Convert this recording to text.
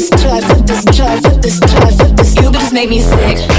this, jive with this, drive, with this, drive, with this. You just made me sick.